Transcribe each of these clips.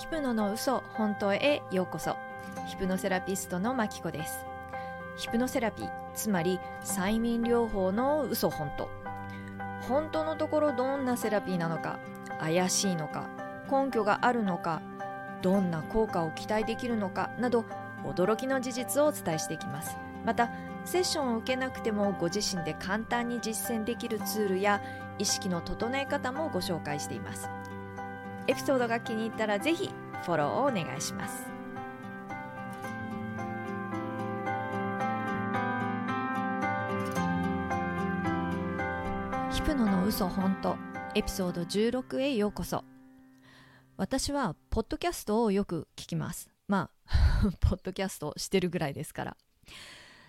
ヒプノの嘘本当へようこそ。ヒプノセラピストのマキコです。ヒプノセラピーつまり催眠療法の嘘本当。本当のところどんなセラピーなのか怪しいのか根拠があるのかどんな効果を期待できるのかなど驚きの事実をお伝えしていきます。またセッションを受けなくてもご自身で簡単に実践できるツールや意識の整え方もご紹介しています。エピソードが気に入ったらぜひフォローをお願いします。ヒプノの嘘本当エピソード16へようこそ。私はポッドキャストをよく聞きます。まあ ポッドキャストしてるぐらいですから。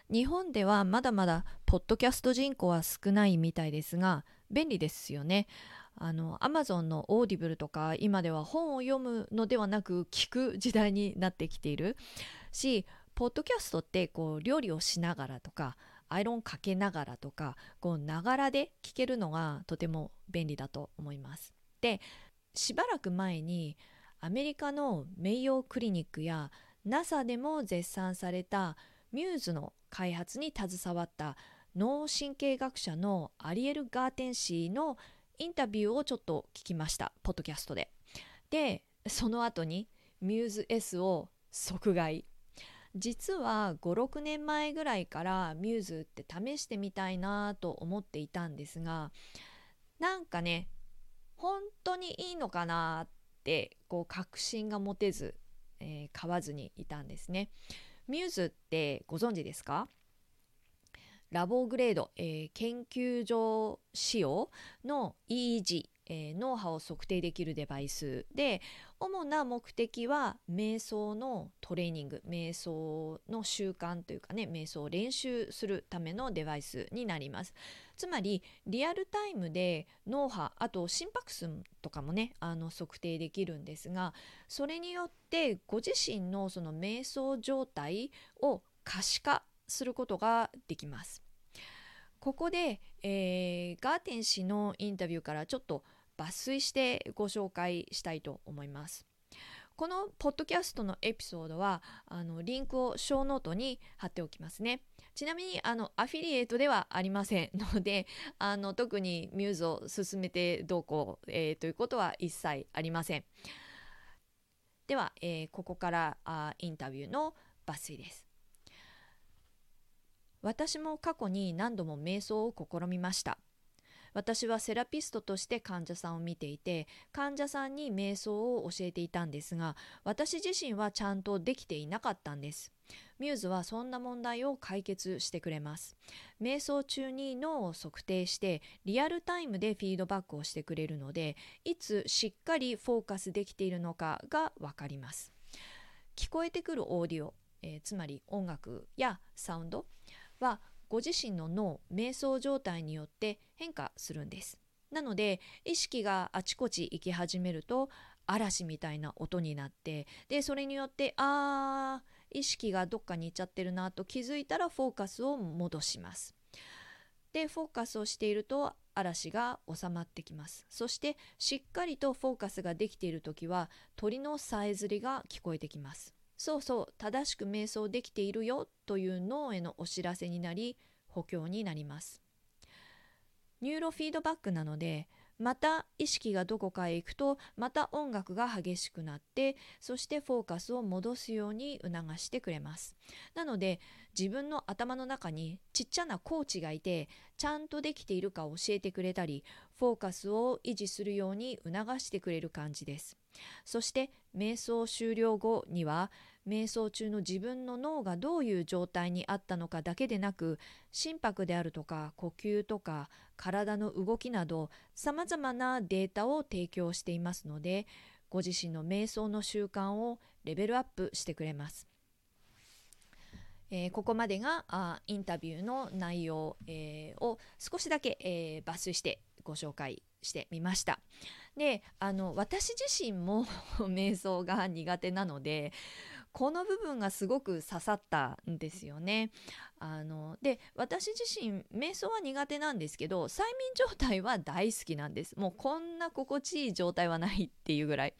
日本ではまだまだポッドキャスト人口は少ないみたいですが便利ですよね。あの Amazon のオーディブルとか今では本を読むのではなく聞く時代になってきているしポッドキャストってこう料理をしながらとかアイロンかけながらとかこうながらで聞けるのがとても便利だと思います。でしばらく前にアメリカのメイヨークリニックや NASA でも絶賛されたミューズの開発に携わった脳神経学者のアリエル・ガーテン氏のインタビューをちょっと聞きましたポッドキャストで。でその後にミューズ S を即買い。実は56年前ぐらいからミューズって試してみたいなと思っていたんですがなんかね本当にいいのかなってこう確信が持てず、えー、買わずにいたんですね。ミューズってご存知ですか？ラボグレード、えー、研究所仕様の EEG、えー、脳波を測定できるデバイスで主な目的は瞑想のトレーニング瞑想の習慣というかね瞑想を練習するためのデバイスになります。つまりリアルタイムで脳波あと心拍数とかもねあの測定できるんですがそれによってご自身のその瞑想状態を可視化することができますここで、えー、ガーテン氏のインタビューからちょっと抜粋してご紹介したいと思います。このポッドキャストのエピソードはあのリンクをショーノートに貼っておきますね。ちなみにあのアフィリエイトではありませんので あの特にミューズを進めてどうこう、えー、ということは一切ありません。では、えー、ここからあインタビューの抜粋です。私も過去に何度も瞑想を試みました。私はセラピストとして患者さんを見ていて患者さんに瞑想を教えていたんですが私自身はちゃんとできていなかったんです。ミューズはそんな問題を解決してくれます。瞑想中に脳を測定してリアルタイムでフィードバックをしてくれるのでいつしっかりフォーカスできているのかがわかります。聞こえてくるオーディオ、えー、つまり音楽やサウンドはご自身の脳瞑想状態によって変化するんです。なので意識があちこち行き始めると嵐みたいな音になってでそれによってあー意識がどっかに行っちゃってるなと気づいたらフォーカスを戻します。でフォーカスをしていると嵐が収まってきます。そしてしっかりとフォーカスができている時は鳥のさえずりが聞こえてきます。そうそう正しく瞑想できているよという脳へのお知らせになり補強になります。ニューロフィードバックなのでまた意識がどこかへ行くとまた音楽が激しくなってそしてフォーカスを戻すように促してくれます。なので自分の頭の中にちっちゃなコーチがいてちゃんとできているか教えてくれたりフォーカスを維持するように促してくれる感じです。そして瞑想終了後には瞑想中の自分の脳がどういう状態にあったのかだけでなく心拍であるとか呼吸とか体の動きなどさまざまなデータを提供していますのでご自身の瞑想の習慣をレベルアップしてくれます。えー、ここまでがあインタビューの内容、えー、を少しだけ、えー、抜粋してご紹介してみました。であの私自身も 瞑想が苦手なのでこの部分がすごく刺さったんですよね。あので私自身瞑想は苦手なんですけど催眠状態は大好きなんです。もうこんな心地いい状態はないっていうぐらい。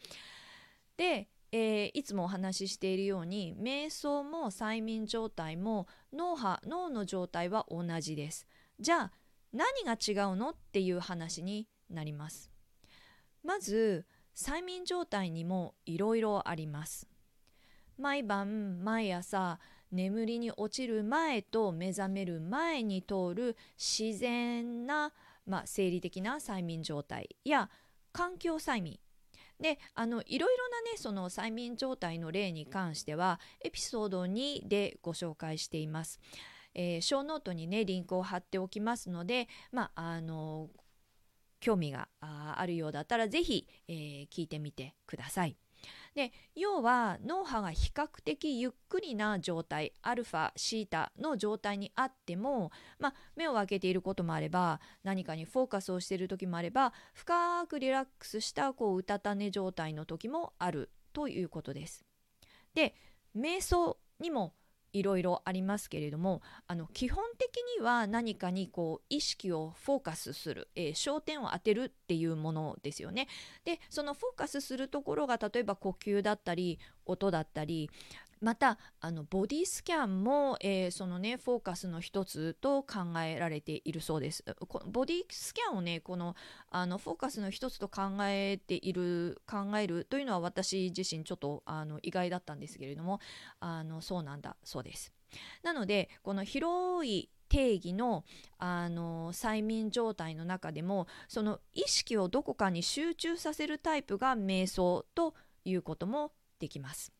でえー、いつもお話ししているように瞑想も催眠状態も脳波脳の状態は同じですじゃあ何が違うのっていう話になりますまず催眠状態にもいろいろあります毎晩毎朝眠りに落ちる前と目覚める前に通る自然な、まあ、生理的な催眠状態や環境催眠であのいろいろなねその催眠状態の例に関してはエピソード2でご紹介しています。えー、ショーノートにねリンクを貼っておきますので、まあ、あの興味があるようだったら是非、えー、聞いてみてください。で要は脳波が比較的ゆっくりな状態アルファシータの状態にあっても、まあ、目を開けていることもあれば何かにフォーカスをしている時もあれば深くリラックスしたこううたた寝状態の時もあるということです。で瞑想にもいろいろありますけれどもあの基本的には何かにこう意識をフォーカスする、えー、焦点を当てるっていうものですよね。でそのフォーカスするところが例えば呼吸だったり音だったりまたあのボディスキャンも、えー、そのねフォーカスの一つと考えられているそうですボディスキャンをねこのあのフォーカスの一つと考えている考えるというのは私自身ちょっとあの意外だったんですけれどもあのそうなんだそうですなのでこの広い定義のあの催眠状態の中でもその意識をどこかに集中させるタイプが瞑想ということもできます。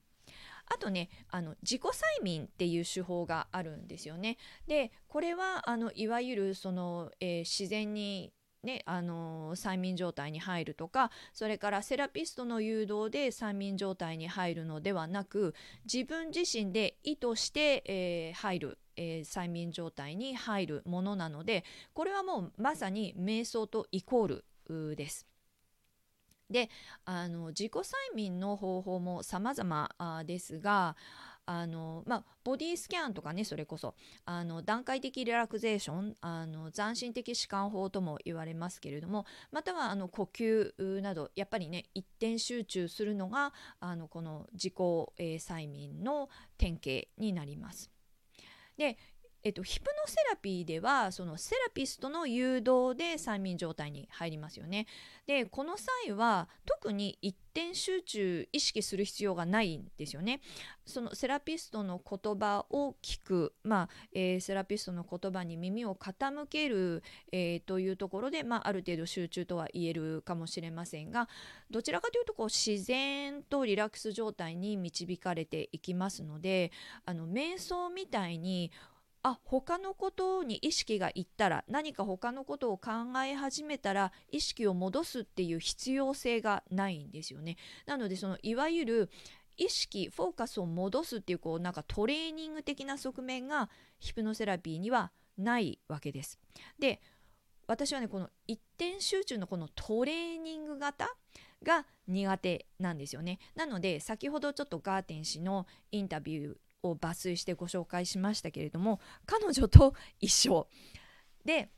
あとねあの自己催眠っていう手法があるんですよね。でこれはあのいわゆるその、えー、自然にね、あの催眠状態に入るとかそれからセラピストの誘導で催眠状態に入るのではなく自分自身で意図して、えー、入る、えー、催眠状態に入るものなのでこれはもうまさに瞑想とイコールです。であの自己催眠の方法も様々ですがあのまあ、ボディスキャンとかねそれこそあの段階的リラクゼーションあの斬新的弛緩法とも言われますけれどもまたはあの呼吸などやっぱりね一点集中するのがあのこの自己、えー、催眠の典型になります。でえっと、ヒプノセラピーではそのセラピストの誘導で催眠状態に入りますよね。でこの際は特に一点集中意識する必要がないんですよね。そのセラピストの言葉を聞く、まあえー、セラピストの言葉に耳を傾ける、えー、というところで、まあ、ある程度集中とは言えるかもしれませんがどちらかというとこう自然とリラックス状態に導かれていきますのであの瞑想みたいにあ他のことに意識がいったら何か他のことを考え始めたら意識を戻すっていう必要性がないんですよね。なのでそのいわゆる意識フォーカスを戻すっていうこうなんかトレーニング的な側面がヒプノセラピーにはないわけです。で私はねこの一点集中のこのトレーニング型が苦手なんですよね。なので先ほどちょっとガーテン氏のインタビューを抜粋してご紹介しましたけれども彼女と一緒で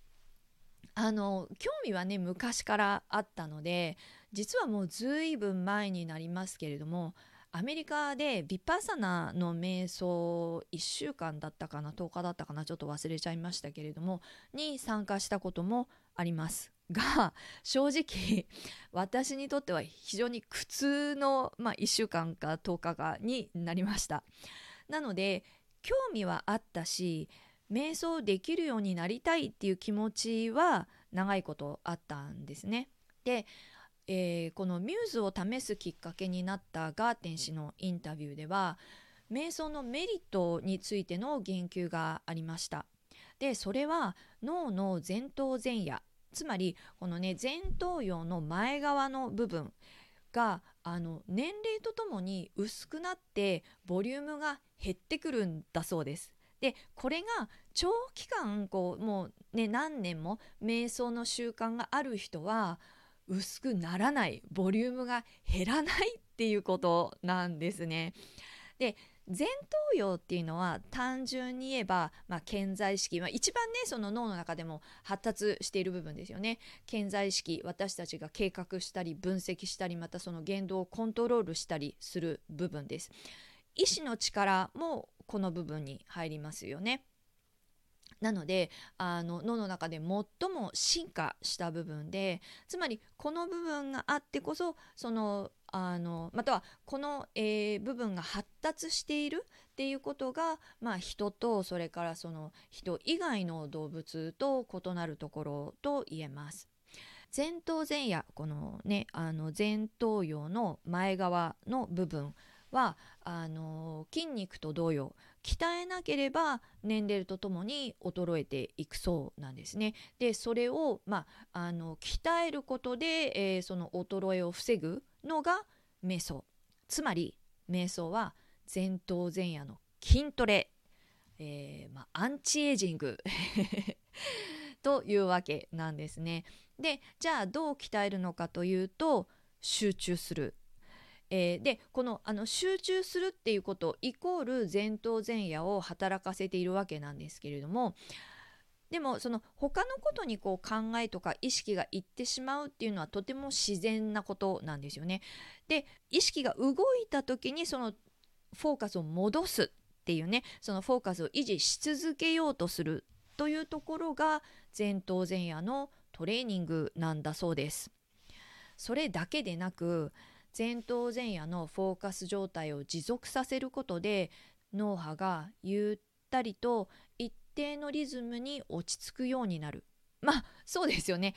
あの興味はね昔からあったので実はもうずいぶん前になりますけれどもアメリカでヴィパサナの瞑想1週間だったかな10日だったかなちょっと忘れちゃいましたけれどもに参加したこともありますが正直私にとっては非常に苦痛の、まあ、1週間か10日かになりました。なので興味はあったし瞑想できるようになりたいっていう気持ちは長いことあったんですね。で、えー、このミューズを試すきっかけになったガーテン氏のインタビューでは瞑想のメリットについての言及がありました。でそれは脳の前頭前野つまりこのね前頭葉の前側の部分があの年齢とともに薄くなってボリュームが減ってくるんだそうです。でこれが長期間こうもうね何年も瞑想の習慣がある人は薄くならないボリュームが減らないっていうことなんですね。で前頭葉っていうのは単純に言えば、まあ、潜在意識、まあ、一番ねその脳の中でも発達している部分ですよね。顕在意識私たちが計画したり分析したりまたその言動をコントロールしたりする部分です。意志の力もこの部分に入りますよね。なのであの脳の中で最も進化した部分でつまりこの部分があってこそそのあのまたはこの、えー、部分が発達しているっていうことが、まあ、人とそれからその人以外の動物と異なるところと言えます。前頭前野このねあの前頭葉の前側の部分はあの筋肉と同様鍛えなければ年齢とともに衰えていくそうなんですね。でそれを、まあ、あの鍛えることで、えー、その衰えを防ぐのが瞑想つまり瞑想は前頭前野の筋トレ、えー、まあ、アンチエイジング というわけなんですね。でじゃあどう鍛えるのかというと集中する。えー、でこのあの集中するっていうことイコール前頭前野を働かせているわけなんですけれどもでもその他のことにこう考えとか意識がいってしまうっていうのはとても自然なことなんですよね。で意識が動いた時にそのフォーカスを戻すっていうねそのフォーカスを維持し続けようとするというところが前頭前野のトレーニングなんだそうです。それだけでなく前頭前野のフォーカス状態を持続させることで脳波がゆったりと一定のリズムに落ち着くようになる。まあそうですよね。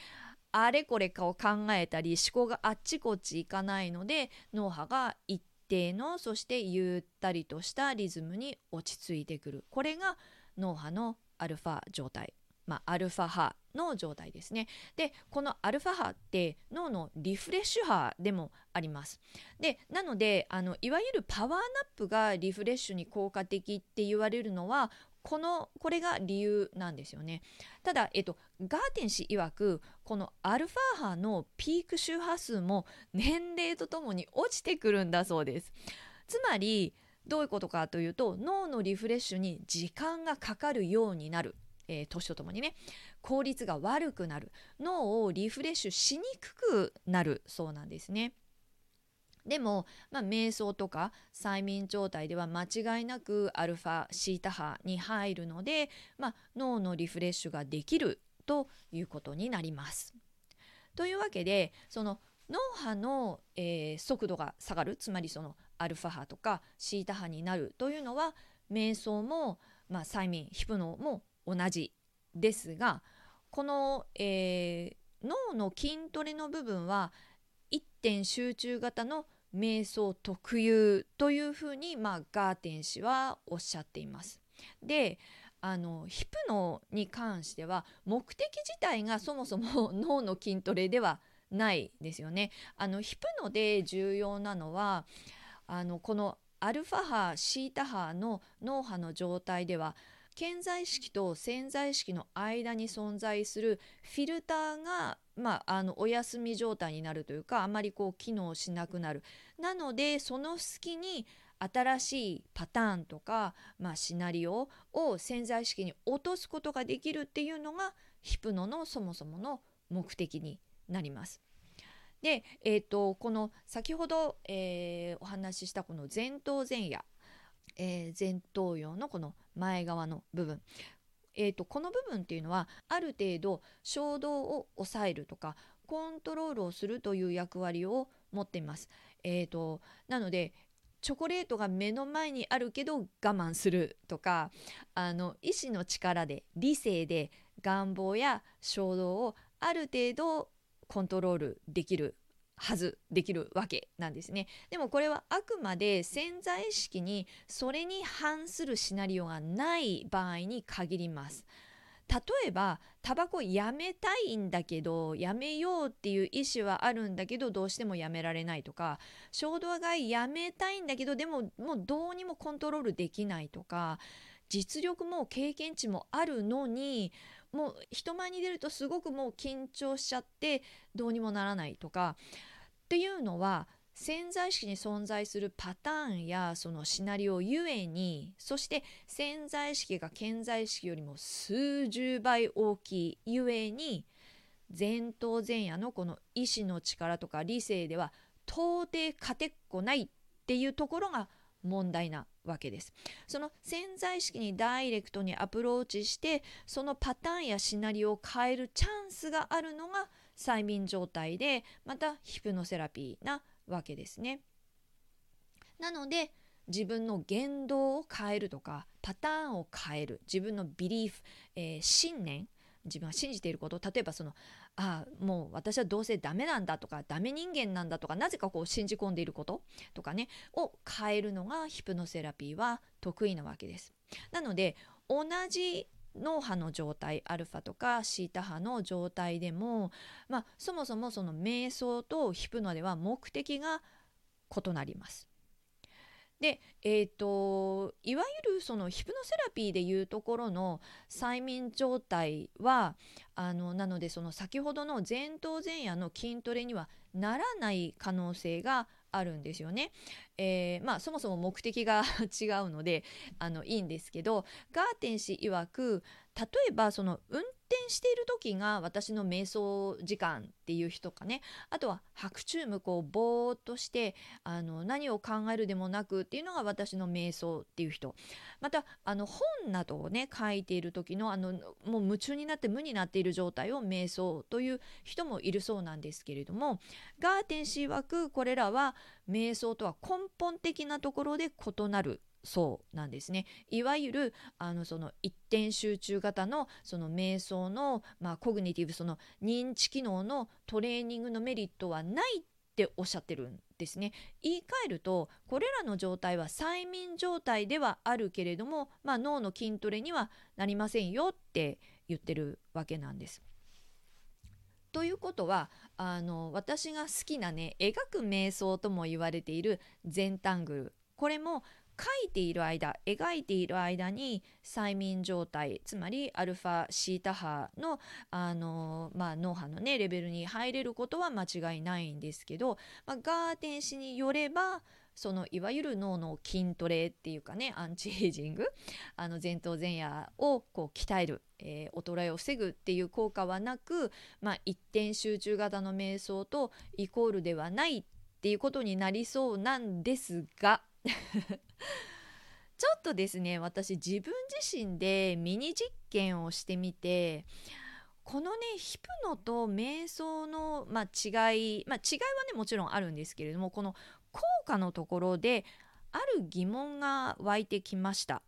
あれこれかを考えたり思考があっちこっちいかないので脳波が一定のそしてゆったりとしたリズムに落ち着いてくる。これが脳波のアルファ状態。まあ、アルファ波の状態ですね。でこのアルファ波って脳のリフレッシュ波でもあります。でなのであのいわゆるパワーナップがリフレッシュに効果的って言われるのはこのこれが理由なんですよね。ただ、えっと、ガーテン氏曰くこのアルファ波のピーク周波数も年齢とともに落ちてくるんだそうです。つまりどういうことかというと脳のリフレッシュに時間がかかるようになる、えー、年とともにね効率が悪くなる脳をリフレッシュしにくくなるそうなんですね。でも、まあ、瞑想とか催眠状態では間違いなくアルファシータ波に入るので、まあ、脳のリフレッシュができるということになります。というわけでその脳波の、えー、速度が下がるつまりそのアルファ波とかシータ波になるというのは瞑想も、まあ、催眠ヒプノも同じですがこの、えー、脳の筋トレの部分は一点集中型の瞑想特有というふうに、まあ、ガーテン氏はおっしゃっています。であのヒプノに関しては目的自体がそもそも 脳の筋トレではないですよね。あのヒプノで重要なのはあのこのアルファ波シータ波の脳波の状態では潜在意識と潜在意識の間に存在するフィルターが、まあ、あのお休み状態になるというかあまりこう機能しなくなる。なのでその隙に新しいパターンとか、まあ、シナリオを潜在意識に落とすことができるっていうのがヒプノのそもそもの目的になります。で、えーと、この先ほど、えー、お話ししたこの前頭前野、えー、前頭葉のこの前側の部分えーと、この部分っていうのはある程度衝動を抑えるとかコントロールをするという役割を持っています。えーと、なのでチョコレートが目の前にあるけど我慢するとかあの意志の力で理性で願望や衝動をある程度コントロールできるはずできるわけなんですね。でもこれはあくまで潜在意識にそれに反するシナリオがない場合に限ります。例えばタバコやめたいんだけどやめようっていう意思はあるんだけどどうしてもやめられないとか衝動買いやめたいんだけどでももうどうにもコントロールできないとか実力も経験値もあるのにもう人前に出るとすごくもう緊張しちゃってどうにもならないとかっていうのは潜在意識に存在するパターンやそのシナリオゆえにそして潜在意識が潜在意識よりも数十倍大きいゆえに前頭前野のこの意志の力とか理性では到底勝てっこないっていうところが問題なわけです。その潜在意識にダイレクトにアプローチしてそのパターンやシナリオを変えるチャンスがあるのが催眠状態でまたヒプノセラピーなわけですね。なので自分の言動を変えるとかパターンを変える自分のビリーフ、えー、信念自分が信じていること例えばそのああもう私はどうせダメなんだとかダメ人間なんだとかなぜかこう信じ込んでいることとかねを変えるのがヒプノセラピーは得意なわけです。なので同じ脳波の状態アルファとかシータ波の状態でも、まあ、そもそもその瞑想とヒプノでは目的が異なります。で、えーと、いわゆるそのヒプノセラピーでいうところの催眠状態はあのなのでその先ほどの前頭前野の筋トレにはならない可能性があるんですよね。えー、まあそもそも目的が 違うのであのいいんですけどガーテン氏曰く例えばその運転している時が私の瞑想時間っていう人かね。あとは白昼夢こうぼーっとしてあの何を考えるでもなくっていうのが私の瞑想っていう人。またあの本などをね書いている時のあのもう夢中になって無になっている状態を瞑想という人もいるそうなんですけれどもガーテン氏曰くこれらは瞑想とは根本的なところで異なるそうなんですねいわゆるあのその一点集中型のその瞑想の、まあ、コグニティブその認知機能のトレーニングのメリットはないっておっしゃってるんですね言い換えるとこれらの状態は催眠状態ではあるけれども、まあ、脳の筋トレにはなりませんよって言ってるわけなんです。ということはあの私が好きなね描く瞑想とも言われている全タングル。これも書いている間描いている間に催眠状態つまりアルファシータ波のあの、まあ、脳波のねレベルに入れることは間違いないんですけど、まあ、ガーテン氏によればそのいわゆる脳の筋トレっていうかねアンチエイジング あの前頭前野をこう鍛える、えー、衰えを防ぐっていう効果はなく、まあ、一点集中型の瞑想とイコールではないっていうことになりそうなんですが ちょっとですね私自分自身でミニ実験をしてみてこのねヒプノと瞑想の、まあ、違い、まあ、違いはねもちろんあるんですけれどもこの効果のところである疑問が湧いてきました。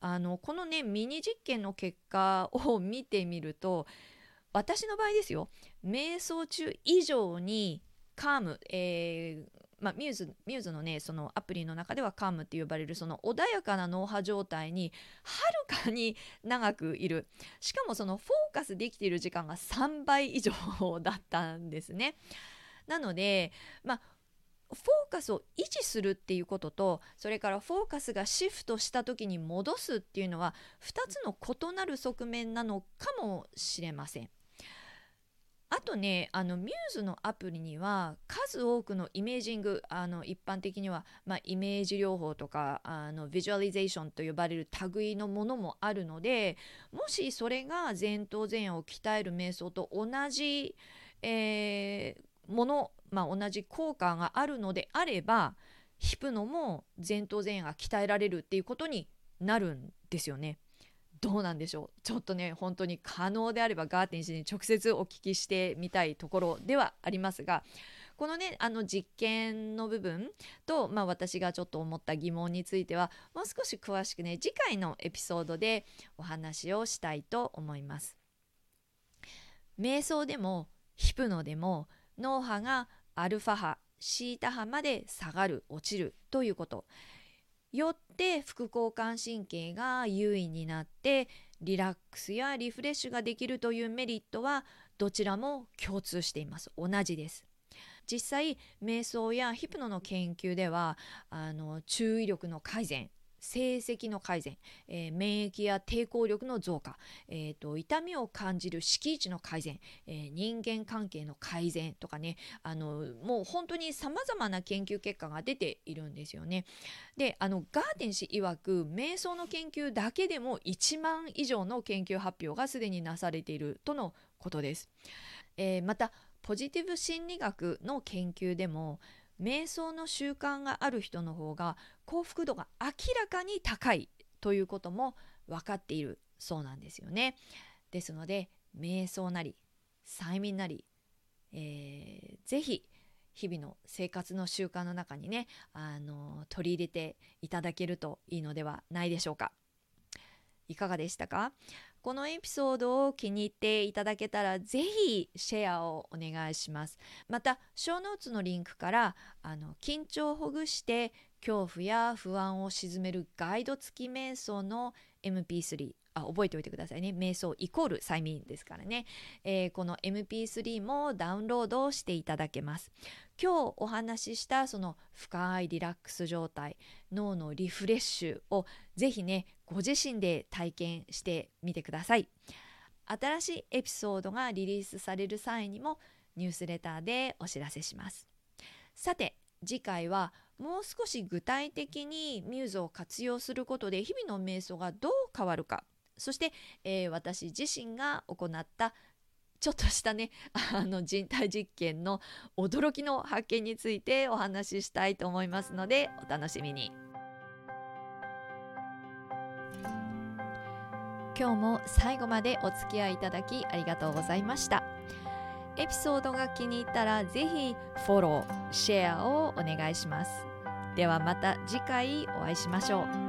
あのこのねミニ実験の結果を見てみると私の場合ですよ。瞑想中以上にカーム、えー、まあ、ミューズミューズのねそのアプリの中ではカームって呼ばれるその穏やかな脳波状態にはるかに長くいる。しかもそのフォーカスできている時間が3倍以上だったんですね。なのでまあフォーカスを維持するっていうこととそれからフォーカスがシフトした時に戻すっていうのは2つの異なる側面なのかもしれません。あとねあのミューズのアプリには数多くのイメージングあの一般的には、まあ、イメージ療法とかあのビジュアリゼーションと呼ばれる類のものもあるのでもしそれが前頭前野を鍛える瞑想と同じ、えー、もの、まあ、同じ効果があるのであればヒプノも前頭前野が鍛えられるっていうことになるんですよね。どうなんでしょう？ちょっとね本当に可能であればガーテン氏に直接お聞きしてみたいところではありますがこのねあの実験の部分と、まあ、私がちょっと思った疑問についてはもう少し詳しくね次回のエピソードでお話をしたいと思います。瞑想でもヒプノでも脳波がアルファ波シータ波まで下がる落ちるということ。よって副交感神経が優位になってリラックスやリフレッシュができるというメリットはどちらも共通しています。同じです。実際瞑想やヒプノの研究ではあの注意力の改善成績の改善、えー、免疫や抵抗力の増加、えーと、痛みを感じる敷地の改善、えー、人間関係の改善とかねあのもう本当にさまざまな研究結果が出ているんですよね。であのガーデン氏曰く瞑想の研究だけでも1万以上の研究発表がすでになされているとのことです。えー、またポジティブ心理学の研究でも瞑想の習慣がある人の方が幸福度が明らかに高いということも分かっているそうなんですよね。ですので瞑想なり催眠なり、えー、ぜひ日々の生活の習慣の中にねあの取り入れていただけるといいのではないでしょうか。いかがでしたか？このエピソードを気に入っていただけたらぜひシェアをお願いします。またショーノーツのリンクからあの緊張をほぐして恐怖や不安を鎮めるガイド付き瞑想の MP3 あ覚えておいてくださいね。瞑想イコール催眠ですからね、えー、この MP3 もダウンロードしていただけます。今日お話ししたその深いリラックス状態脳のリフレッシュをぜひねご自身で体験してみてください。新しいエピソードがリリースされる際にもニュースレターでお知らせします。さて次回はもう少し具体的にミューズを活用することで日々の瞑想がどう変わるかそして、えー、私自身が行ったちょっとしたねあの人体実験の驚きの発見についてお話ししたいと思いますのでお楽しみに。今日も最後までお付き合いいただきありがとうございました。エピソードが気に入ったらぜひフォローシェアをお願いします。ではまた次回お会いしましょう。